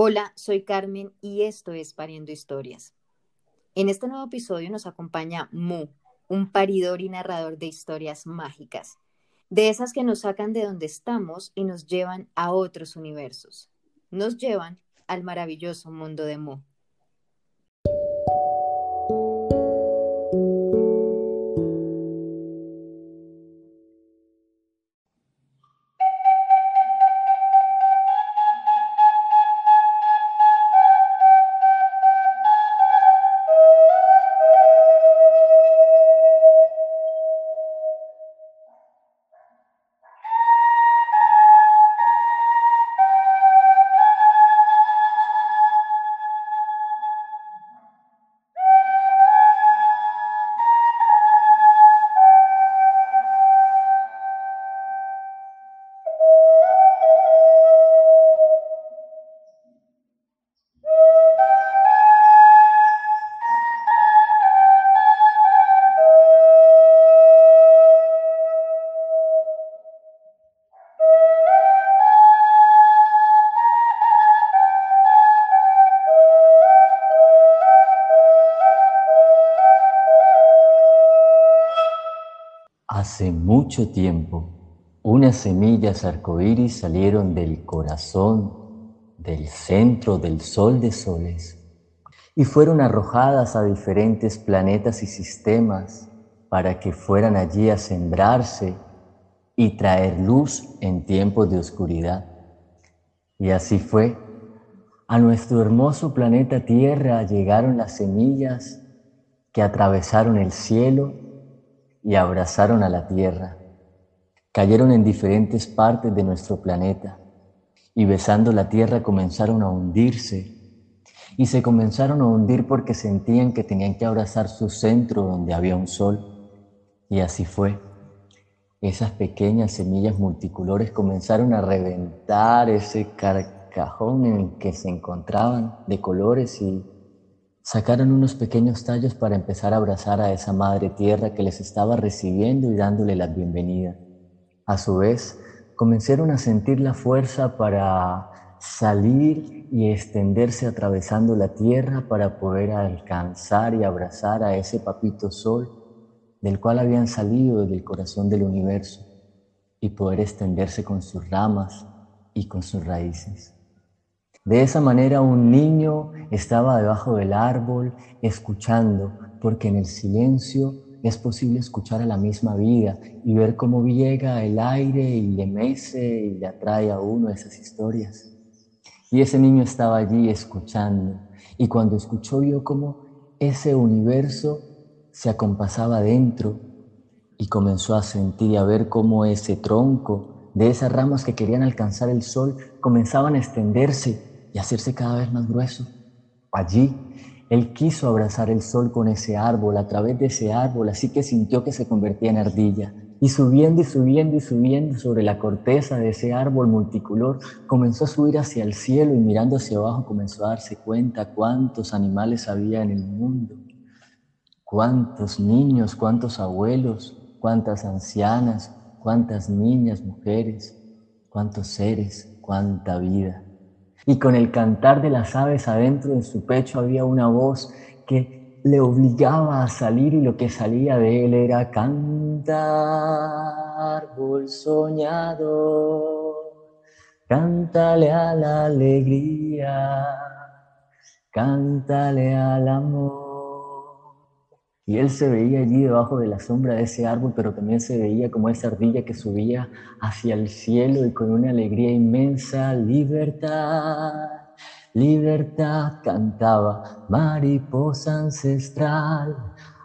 Hola, soy Carmen y esto es Pariendo Historias. En este nuevo episodio nos acompaña Mu, un paridor y narrador de historias mágicas, de esas que nos sacan de donde estamos y nos llevan a otros universos. Nos llevan al maravilloso mundo de Mu. Hace mucho tiempo, unas semillas arcoíris salieron del corazón, del centro del sol de soles, y fueron arrojadas a diferentes planetas y sistemas para que fueran allí a sembrarse y traer luz en tiempos de oscuridad. Y así fue. A nuestro hermoso planeta Tierra llegaron las semillas que atravesaron el cielo y abrazaron a la tierra. Cayeron en diferentes partes de nuestro planeta y besando la tierra comenzaron a hundirse. Y se comenzaron a hundir porque sentían que tenían que abrazar su centro donde había un sol. Y así fue. Esas pequeñas semillas multicolores comenzaron a reventar ese carcajón en el que se encontraban de colores y Sacaron unos pequeños tallos para empezar a abrazar a esa madre tierra que les estaba recibiendo y dándole la bienvenida. A su vez, comenzaron a sentir la fuerza para salir y extenderse atravesando la tierra para poder alcanzar y abrazar a ese papito sol del cual habían salido del corazón del universo y poder extenderse con sus ramas y con sus raíces. De esa manera un niño estaba debajo del árbol escuchando, porque en el silencio es posible escuchar a la misma vida y ver cómo llega el aire y le mece y le atrae a uno esas historias. Y ese niño estaba allí escuchando y cuando escuchó vio cómo ese universo se acompasaba dentro y comenzó a sentir y a ver cómo ese tronco de esas ramas que querían alcanzar el sol comenzaban a extenderse y hacerse cada vez más grueso. Allí, él quiso abrazar el sol con ese árbol, a través de ese árbol, así que sintió que se convertía en ardilla. Y subiendo y subiendo y subiendo sobre la corteza de ese árbol multicolor, comenzó a subir hacia el cielo y mirando hacia abajo comenzó a darse cuenta cuántos animales había en el mundo, cuántos niños, cuántos abuelos, cuántas ancianas, cuántas niñas, mujeres, cuántos seres, cuánta vida y con el cantar de las aves adentro de su pecho había una voz que le obligaba a salir y lo que salía de él era cantar, árbol soñado, cántale a la alegría, cántale al amor. Y él se veía allí debajo de la sombra de ese árbol, pero también se veía como esa ardilla que subía hacia el cielo y con una alegría inmensa, libertad, libertad, cantaba, mariposa ancestral,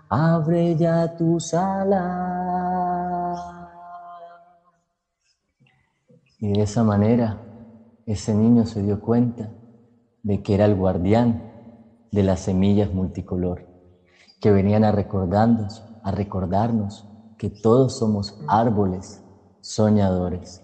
abre ya tus alas. Y de esa manera, ese niño se dio cuenta de que era el guardián de las semillas multicolor que venían a recordarnos, a recordarnos que todos somos árboles soñadores.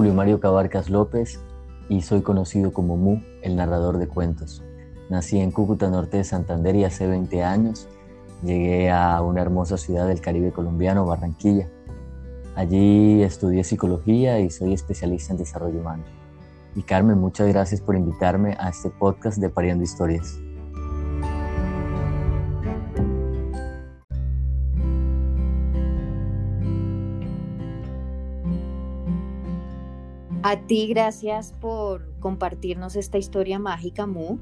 Julio Mario Cabarcas López y soy conocido como Mu, el narrador de cuentos. Nací en Cúcuta, norte de Santander y hace 20 años llegué a una hermosa ciudad del Caribe colombiano, Barranquilla. Allí estudié psicología y soy especialista en desarrollo humano. Y Carmen, muchas gracias por invitarme a este podcast de Pariendo Historias. A ti gracias por compartirnos esta historia mágica, Mu,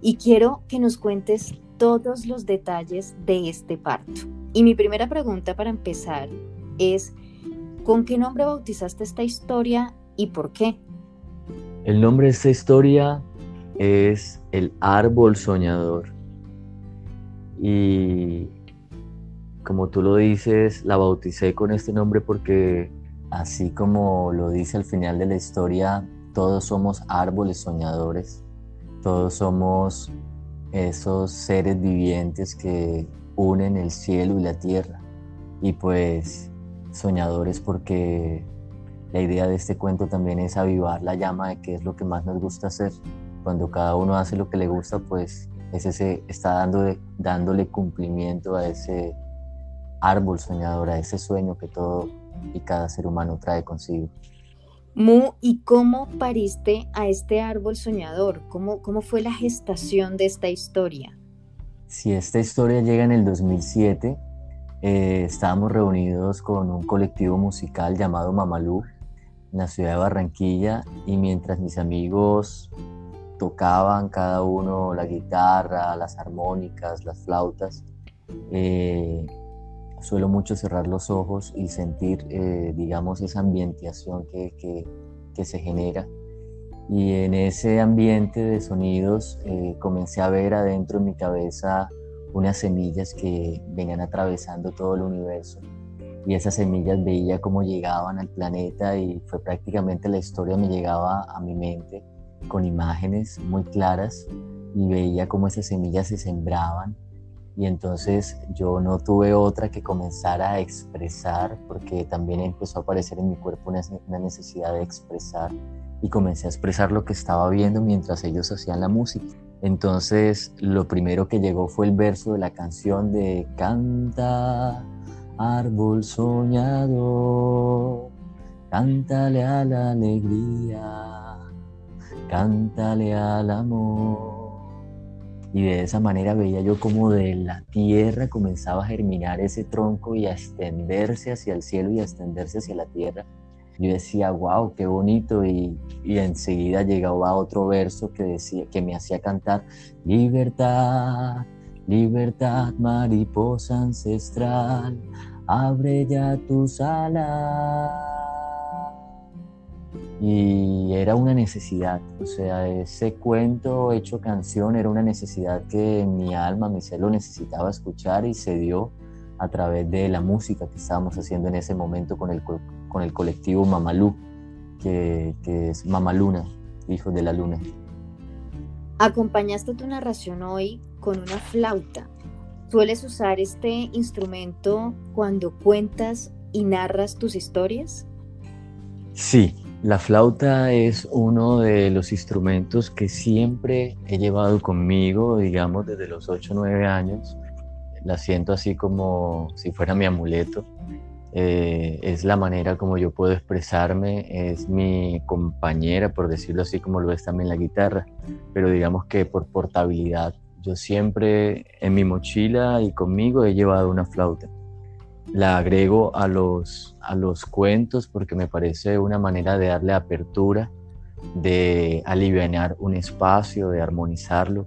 y quiero que nos cuentes todos los detalles de este parto. Y mi primera pregunta para empezar es, ¿con qué nombre bautizaste esta historia y por qué? El nombre de esta historia es El Árbol Soñador. Y como tú lo dices, la bauticé con este nombre porque Así como lo dice al final de la historia, todos somos árboles soñadores, todos somos esos seres vivientes que unen el cielo y la tierra. Y pues soñadores porque la idea de este cuento también es avivar la llama de qué es lo que más nos gusta hacer. Cuando cada uno hace lo que le gusta, pues ese está dándole cumplimiento a ese árbol soñador, a ese sueño que todo y cada ser humano trae consigo. Mu, ¿y cómo pariste a este árbol soñador? ¿Cómo, cómo fue la gestación de esta historia? Si esta historia llega en el 2007, eh, estábamos reunidos con un colectivo musical llamado Mamalú en la ciudad de Barranquilla y mientras mis amigos tocaban cada uno la guitarra, las armónicas, las flautas, eh, suelo mucho cerrar los ojos y sentir, eh, digamos, esa ambientación que, que, se genera. Y en ese ambiente de sonidos eh, comencé a ver adentro en mi cabeza unas semillas que venían atravesando todo el universo. Y esas semillas veía cómo llegaban al planeta y fue prácticamente la historia me llegaba a mi mente con imágenes muy claras y veía cómo esas semillas se sembraban y entonces yo no tuve otra que comenzar a expresar porque también empezó a aparecer en mi cuerpo una necesidad de expresar y comencé a expresar lo que estaba viendo mientras ellos hacían la música. Entonces lo primero que llegó fue el verso de la canción de Canta, árbol soñador, cántale a la alegría, cántale al amor y de esa manera veía yo como de la tierra comenzaba a germinar ese tronco y a extenderse hacia el cielo y a extenderse hacia la tierra. Yo decía, wow, qué bonito y, y enseguida llegaba otro verso que, decía, que me hacía cantar, libertad, libertad, mariposa ancestral, abre ya tus alas y era una necesidad, o sea, ese cuento hecho canción era una necesidad que mi alma, mi ser lo necesitaba escuchar y se dio a través de la música que estábamos haciendo en ese momento con el, con el colectivo Mamalú, que, que es Mamaluna, Hijos de la Luna. Acompañaste tu narración hoy con una flauta. ¿Sueles usar este instrumento cuando cuentas y narras tus historias? Sí, la flauta es uno de los instrumentos que siempre he llevado conmigo, digamos, desde los 8 o 9 años. La siento así como si fuera mi amuleto. Eh, es la manera como yo puedo expresarme, es mi compañera, por decirlo así, como lo es también la guitarra, pero digamos que por portabilidad. Yo siempre en mi mochila y conmigo he llevado una flauta la agrego a los, a los cuentos porque me parece una manera de darle apertura, de aliviar un espacio, de armonizarlo.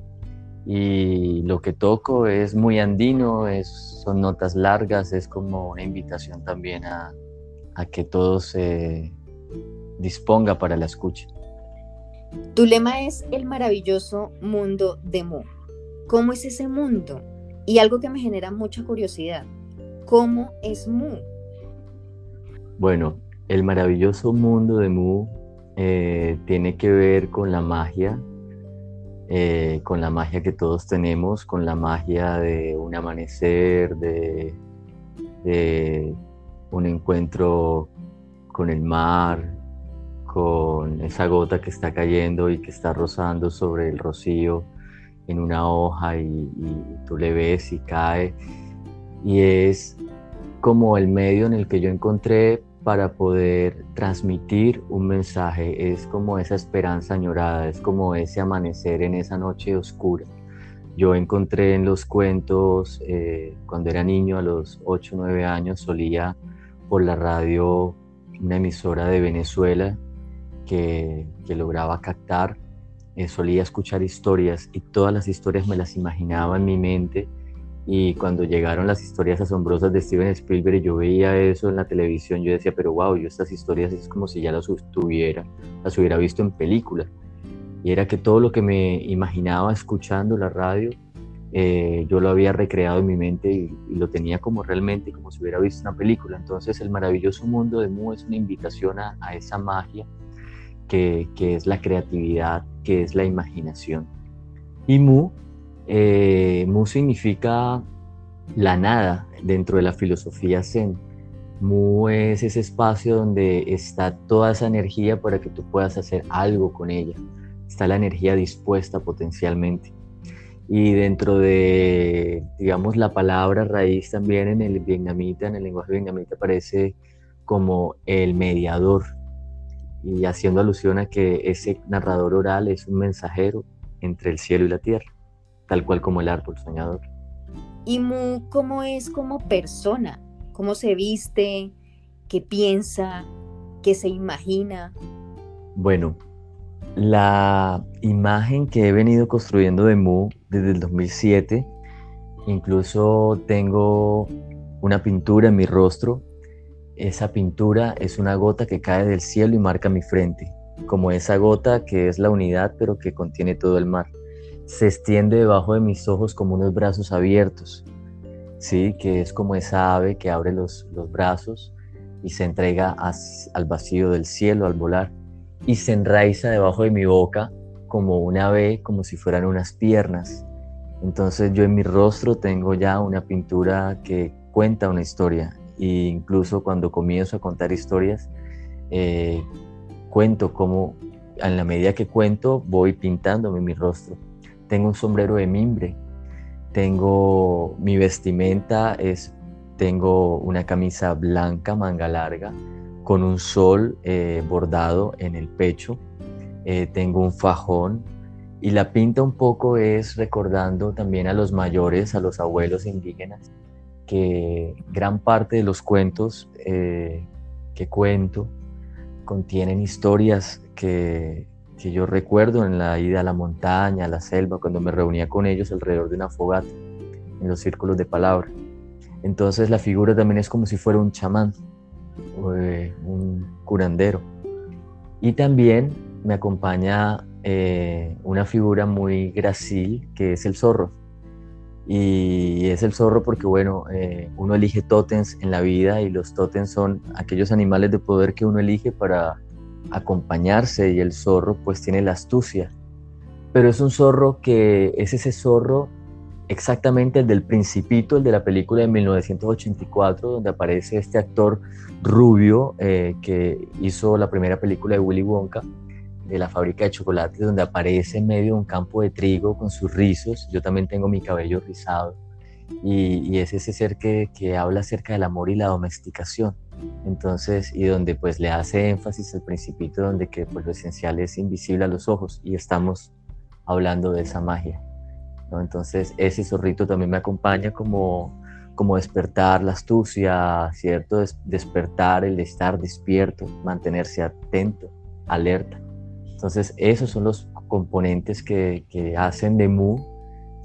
Y lo que toco es muy andino, son notas largas, es como una invitación también a, a que todo se disponga para la escucha. Tu lema es el maravilloso mundo de Mu. ¿Cómo es ese mundo? Y algo que me genera mucha curiosidad. ¿Cómo es Mu? Bueno, el maravilloso mundo de Mu eh, tiene que ver con la magia, eh, con la magia que todos tenemos, con la magia de un amanecer, de, un encuentro con el mar, con esa gota que está cayendo y que está rozando sobre el rocío en una hoja y, tú le ves y cae. Y es como el medio en el que yo encontré para poder transmitir un mensaje, es como esa esperanza añorada, es como ese amanecer en esa noche oscura. Yo encontré en los cuentos, eh, cuando era niño, a los 8 o 9 años, solía por la radio una emisora de Venezuela que, que lograba captar eh, solía escuchar historias y todas las historias me las imaginaba en mi mente y cuando llegaron las historias asombrosas de Steven Spielberg y yo veía eso en la televisión, yo decía, pero wow, yo estas historias es como si ya las tuviera, las hubiera visto en película. Y era que todo lo que me imaginaba escuchando la radio, eh, yo lo había recreado en mi mente y, lo tenía como realmente, como si hubiera visto una película. Entonces el maravilloso mundo de Mu es una invitación a, a esa magia que, que es la creatividad, que es la imaginación. Y Mu, eh, Mu significa la nada dentro de la filosofía Zen. Mu es ese espacio donde está toda esa energía para que tú puedas hacer algo con ella. Está la energía dispuesta potencialmente. Y dentro de, digamos, la palabra raíz también en el vietnamita, en el lenguaje vietnamita, aparece como el mediador, y haciendo alusión a que ese narrador oral es un mensajero entre el cielo y la tierra, tal cual como el árbol soñador. ¿Y Mu cómo es como persona? ¿Cómo se viste? ¿Qué piensa? ¿Qué se imagina? Bueno, la imagen que he venido construyendo de Mu desde el 2007, incluso tengo una pintura en mi rostro esa pintura es una gota que cae del cielo y marca mi frente, como esa gota que es la unidad pero que contiene todo el mar. Se extiende debajo de mis ojos como unos brazos abiertos, ¿sí? que es como esa ave que abre los, brazos y se entrega al vacío del cielo al volar y se enraiza debajo de mi boca como una ave, como si fueran unas piernas. Entonces yo en mi rostro tengo ya una pintura que cuenta una historia e incluso cuando comienzo a contar historias, eh, cuento como en la medida que cuento voy pintándome mi rostro. Tengo un sombrero de mimbre, tengo mi vestimenta, es, tengo una camisa blanca, manga larga, con un sol eh, bordado en el pecho, eh, tengo un fajón y la pinta un poco es recordando también a los mayores, a los abuelos indígenas que gran parte de los cuentos eh, que cuento contienen historias que, que, yo recuerdo en la ida a la montaña, a la selva, cuando me reunía con ellos alrededor de una fogata, en los círculos de palabra. Entonces la figura también es como si fuera un chamán, eh, un curandero. Y también me acompaña eh, una figura muy gracil que es el zorro y es el zorro porque, bueno, eh, uno elige tótems en la vida y los tótems son aquellos animales de poder que uno elige para acompañarse y el zorro pues tiene la astucia. Pero es un zorro que es ese zorro exactamente el del principito, el de la película de 1984, donde aparece este actor rubio eh, que hizo la primera película de Willy Wonka de la fábrica de chocolates donde aparece en medio de un campo de trigo con sus rizos. Yo también tengo mi cabello rizado. Y, es ese ser que, que, habla acerca del amor y la domesticación. Entonces, y donde pues le hace énfasis al principito, donde que pues lo esencial es invisible a los ojos y estamos hablando de esa magia. ¿no? Entonces, ese zorrito también me acompaña como, como despertar la astucia, ¿cierto? despertar el estar despierto, mantenerse atento, alerta. Entonces, esos son los componentes que, hacen de Mu,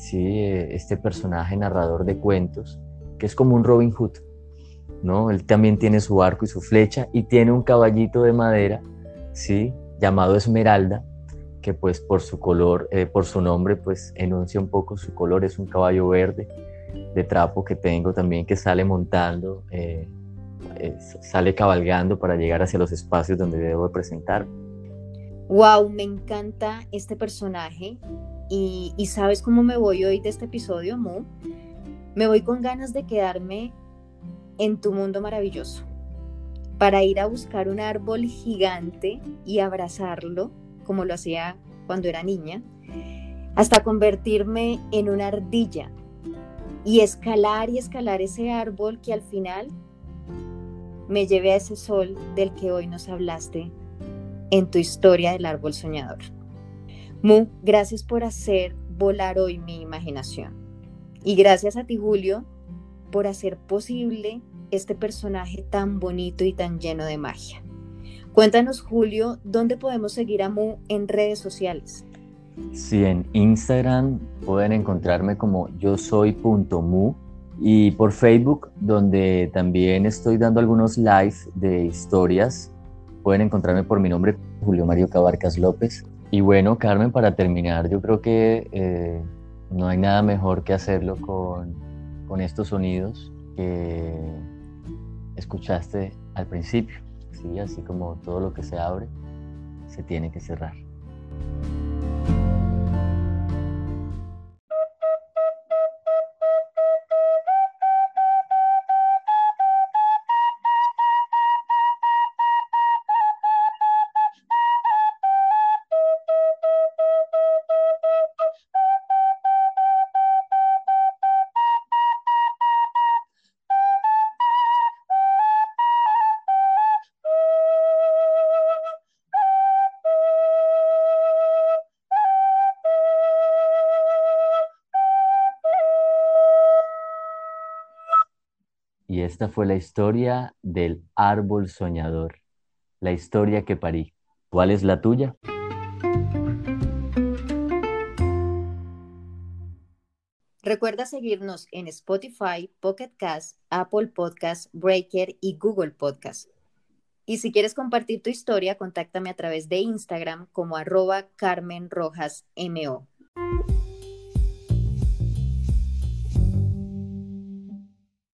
¿sí? este personaje narrador de cuentos, que es como un Robin Hood. ¿no? Él también tiene su arco y su flecha y tiene un caballito de madera, ¿sí? llamado Esmeralda, que pues por su color, eh, por su nombre, pues enuncia un poco su color, es un caballo verde de trapo que tengo también que sale montando, eh, eh, sale cabalgando para llegar hacia los espacios donde debo presentar. Wow, me encanta este personaje y, sabes cómo me voy hoy de este episodio, Mo. Me voy con ganas de quedarme en tu mundo maravilloso. para ir a buscar un árbol gigante y abrazarlo, como lo hacía cuando era niña, hasta convertirme en una ardilla y escalar y escalar ese árbol que al final me lleve a ese sol del que hoy nos hablaste en tu historia del árbol soñador. Mu, gracias por hacer volar hoy mi imaginación. Y gracias a ti, Julio, por hacer posible este personaje tan bonito y tan lleno de magia. Cuéntanos, Julio, ¿dónde podemos seguir a Mu en redes sociales? Sí, en Instagram pueden encontrarme como yo soy mu y por Facebook, donde también estoy dando algunos live de historias. Pueden encontrarme por mi nombre, Julio Mario Cabarcas López. Y bueno, Carmen, para terminar, yo creo que eh, no hay nada mejor que hacerlo con, con estos sonidos que escuchaste al principio, ¿sí? así como todo lo que se abre, se tiene que cerrar. Y esta fue la historia del árbol soñador, la historia que parí. ¿Cuál es la tuya? Recuerda seguirnos en Spotify, Pocket Cast, Apple Podcast, Breaker y Google Podcast. Y si quieres compartir tu historia, contáctame a través de Instagram como arroba Carmen Rojas MO.